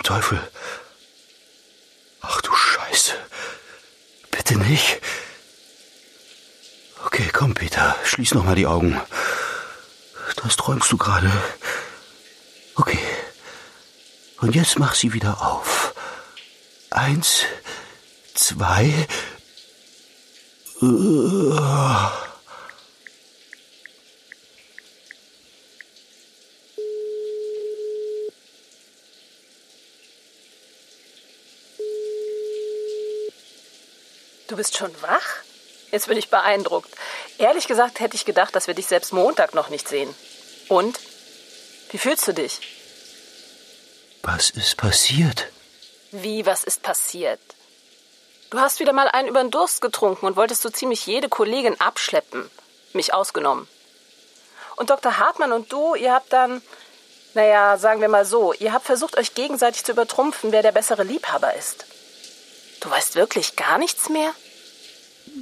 Teufel? Ach du Scheiße. Bitte nicht. Okay, komm, Peter, schließ noch mal die Augen. Das träumst du gerade. Okay. Und jetzt mach sie wieder auf. Eins, zwei. Uh. Du bist schon wach? Jetzt bin ich beeindruckt. Ehrlich gesagt hätte ich gedacht, dass wir dich selbst Montag noch nicht sehen. Und? Wie fühlst du dich? Was ist passiert? Wie, was ist passiert? Du hast wieder mal einen über den Durst getrunken und wolltest so ziemlich jede Kollegin abschleppen. Mich ausgenommen. Und Dr. Hartmann und du, ihr habt dann, naja, sagen wir mal so, ihr habt versucht, euch gegenseitig zu übertrumpfen, wer der bessere Liebhaber ist. Du weißt wirklich gar nichts mehr?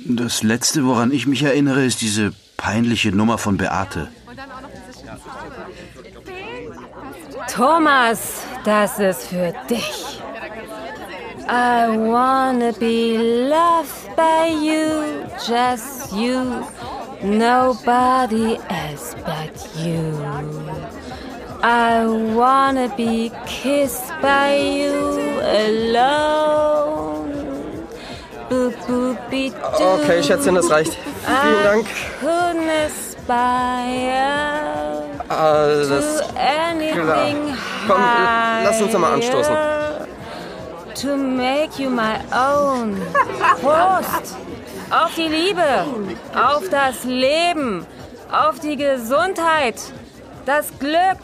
Das Letzte, woran ich mich erinnere, ist diese peinliche Nummer von Beate. Thomas, das ist für dich. I wanna be loved by you, just you, nobody else but you. I wanna be kissed by you alone. Okay, Schätzchen, das reicht. Vielen Dank. Alles klar. Komm, lass uns nochmal anstoßen. To make you my own. Prost! Auf die Liebe, auf das Leben, auf die Gesundheit, das Glück,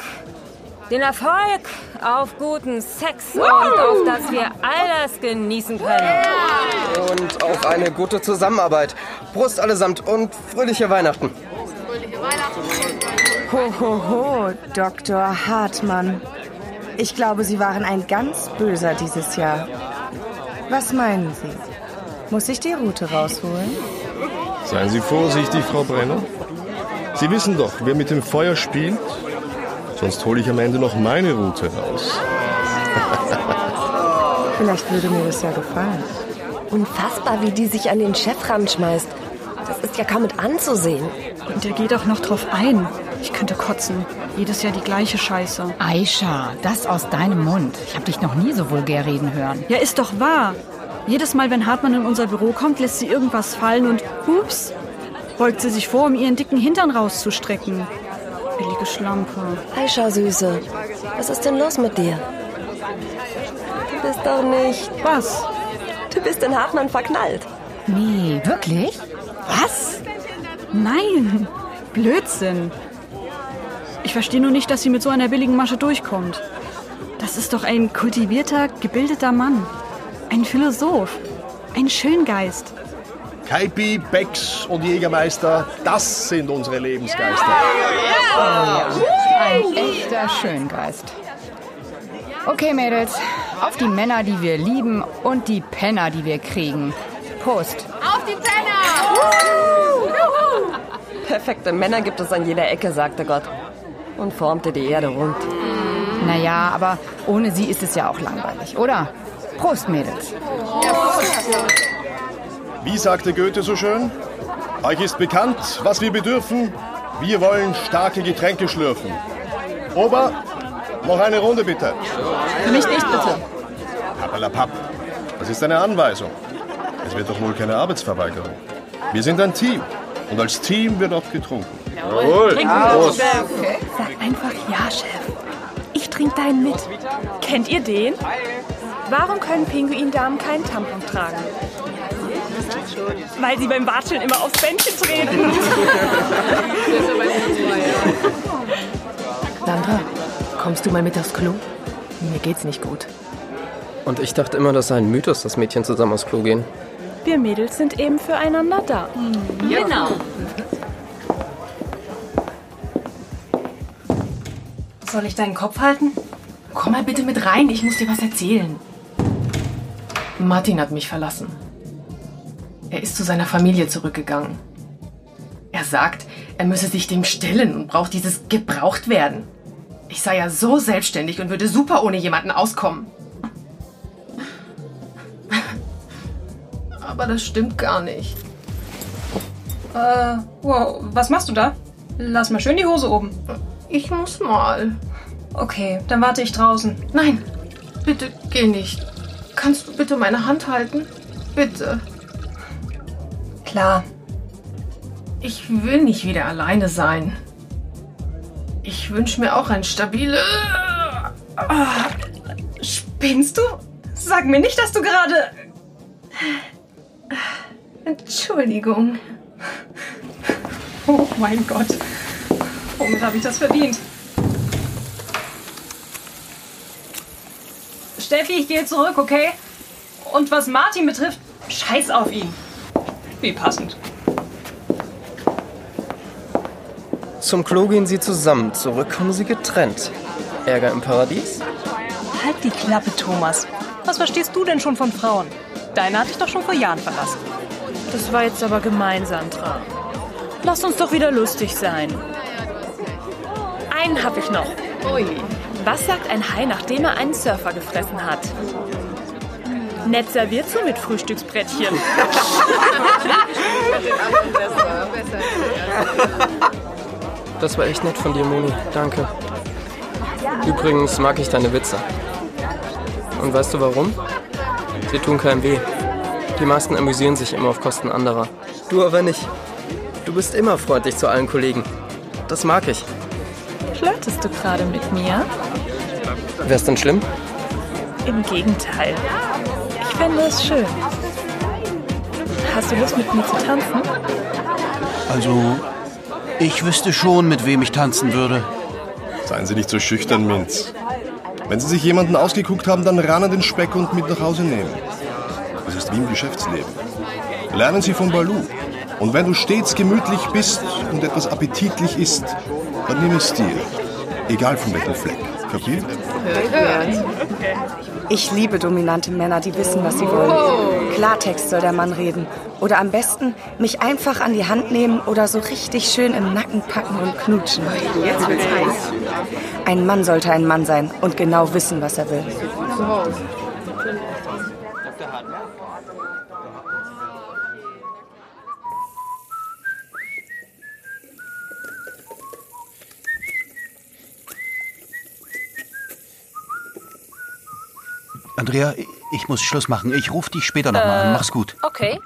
den Erfolg, auf guten Sex und auf dass wir all das genießen können. Und auf eine gute Zusammenarbeit. Prost allesamt und fröhliche Weihnachten. Ho, ho, ho, Dr. Hartmann. Ich glaube, Sie waren ein ganz böser dieses Jahr. Was meinen Sie? Muss ich die Route rausholen? Seien Sie vorsichtig, Frau Brenner. Sie wissen doch, wer mit dem Feuer spielt, sonst hole ich am Ende noch meine Route raus. Vielleicht würde mir das ja gefallen. Unfassbar, wie die sich an den Chef ranschmeißt. Das ist ja kaum mit anzusehen. Und der geht auch noch drauf ein. Ich könnte kotzen. Jedes Jahr die gleiche Scheiße. Aisha, das aus deinem Mund. Ich habe dich noch nie so vulgär reden hören. Ja, ist doch wahr. Jedes Mal, wenn Hartmann in unser Büro kommt, lässt sie irgendwas fallen und hups, beugt sie sich vor, um ihren dicken Hintern rauszustrecken. Billige Schlampe. Aisha, Süße, was ist denn los mit dir? Du bist doch nicht. Was? Du bist in Hartmann verknallt. Nee, wirklich? Was? Nein, Blödsinn. Ich verstehe nur nicht, dass sie mit so einer billigen Masche durchkommt. Das ist doch ein kultivierter, gebildeter Mann. Ein Philosoph. Ein Schöngeist. Kaipi, Becks und Jägermeister, das sind unsere Lebensgeister. Ja, ein echter Schöngeist. Okay, Mädels, auf die Männer, die wir lieben und die Penner, die wir kriegen. Prost. Auf die Penner! Perfekte Männer gibt es an jeder Ecke, sagte Gott. Und formte die Erde rund. Naja, aber ohne sie ist es ja auch langweilig, oder? Prost, Mädels. Wie sagte Goethe so schön? Euch ist bekannt, was wir bedürfen. Wir wollen starke Getränke schlürfen. Ober, noch eine Runde bitte. Für mich nicht, bitte. Pappalapapp. Das ist eine Anweisung. Es wird doch wohl keine Arbeitsverweigerung. Wir sind ein Team. Und als Team wird auch getrunken. Jawohl. Trinken Prost. Sag einfach ja, Chef. Ich trinke deinen mit. Kennt ihr den? Warum können Pinguindamen keinen Tampon tragen? Weil sie beim Watscheln immer aufs Bändchen treten. Sandra, kommst du mal mit aufs Klo? Mir geht's nicht gut. Und ich dachte immer, das sei ein Mythos, dass Mädchen zusammen aufs Klo gehen. Wir Mädels sind eben füreinander da. Genau. Soll ich deinen Kopf halten? Komm mal bitte mit rein, ich muss dir was erzählen. Martin hat mich verlassen. Er ist zu seiner Familie zurückgegangen. Er sagt, er müsse sich dem stellen und braucht dieses gebraucht werden. Ich sei ja so selbstständig und würde super ohne jemanden auskommen. Aber das stimmt gar nicht. Äh, wow, was machst du da? Lass mal schön die Hose oben. Ich muss mal. Okay, dann warte ich draußen. Nein, bitte geh nicht. Kannst du bitte meine Hand halten? Bitte. Klar. Ich will nicht wieder alleine sein. Ich wünsche mir auch ein stabiles. Ah, spinnst du? Sag mir nicht, dass du gerade. Entschuldigung. Oh mein Gott. Womit habe ich das verdient? Steffi, ich gehe zurück, okay? Und was Martin betrifft, scheiß auf ihn. Wie passend. Zum Klo gehen sie zusammen, zurück kommen sie getrennt. Ärger im Paradies? Halt die Klappe, Thomas. Was verstehst du denn schon von Frauen? Deine hatte ich doch schon vor Jahren verlassen. Das war jetzt aber gemein, Sandra. Lass uns doch wieder lustig sein. Einen hab ich noch. Ui. Was sagt ein Hai, nachdem er einen Surfer gefressen hat? Nett serviert so mit Frühstücksbrettchen. Das war echt nett von dir, Moni. Danke. Übrigens mag ich deine Witze. Und weißt du warum? Sie tun keinem weh. Die meisten amüsieren sich immer auf Kosten anderer. Du aber nicht. Du bist immer freundlich zu allen Kollegen. Das mag ich. Flirtest du gerade mit mir? Wär's denn schlimm? Im Gegenteil. Ich fände es schön. Hast du Lust, mit mir zu tanzen? Also, ich wüsste schon, mit wem ich tanzen würde. Seien Sie nicht so schüchtern, Minz. Wenn Sie sich jemanden ausgeguckt haben, dann ran an den Speck und mit nach Hause nehmen. Das ist wie im Geschäftsleben. Lernen Sie von Balu. Und wenn du stets gemütlich bist und etwas appetitlich isst, dann nimm es dir. Egal von welchem Fleck. Kapiert? Ich liebe dominante Männer, die wissen, was sie wollen. Klartext soll der Mann reden. Oder am besten mich einfach an die Hand nehmen oder so richtig schön im Nacken packen und knutschen. Jetzt wird's heiß. Ein Mann sollte ein Mann sein und genau wissen, was er will. Andrea, ich muss Schluss machen. Ich rufe dich später nochmal an. Mach's gut. Okay.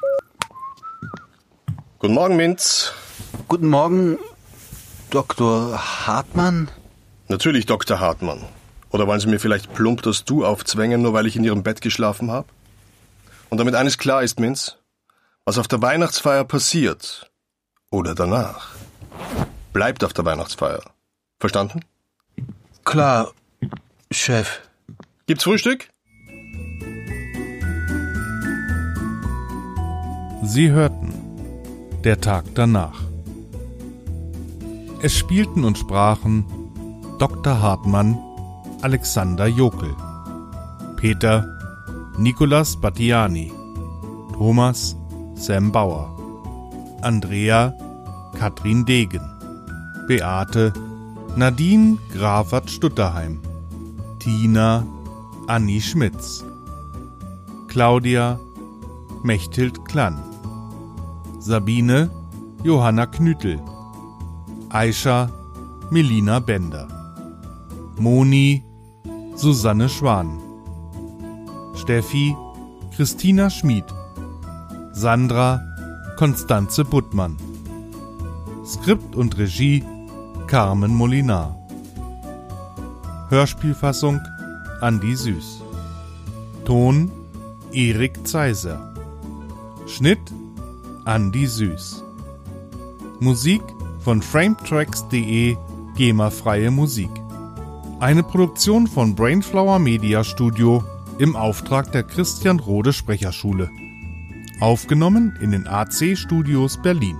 Guten Morgen, Minz. Guten Morgen, Dr. Hartmann. Natürlich, Dr. Hartmann. Oder wollen Sie mir vielleicht plump das Du aufzwängen, nur weil ich in Ihrem Bett geschlafen habe? Und damit eines klar ist, Minz, was auf der Weihnachtsfeier passiert oder danach, bleibt auf der Weihnachtsfeier. Verstanden? Klar, Chef. Gibt's Frühstück? Sie hörten Der Tag danach. Es spielten und sprachen Dr. Hartmann, Alexander Jokel, Peter, Nicolas Battiani, Thomas, Sam Bauer, Andrea, Katrin Degen, Beate, Nadine Grafert-Stutterheim, Tina, Anni Schmitz, Claudia, Mechthild Klann, Sabine, Johanna Knütel, Aisha, Melina Bender, Moni, Susanne Schwan, Steffi, Christina Schmid, Sandra, Konstanze Buttmann, Skript und Regie Carmen Molinar, Hörspielfassung Andi Süß, Ton Erik Zeiser, Schnitt Andi Süß, Musik von frametracks.de GEMA-freie Musik. Eine Produktion von Brainflower Media Studio im Auftrag der Christian Rode Sprecherschule. Aufgenommen in den AC Studios Berlin.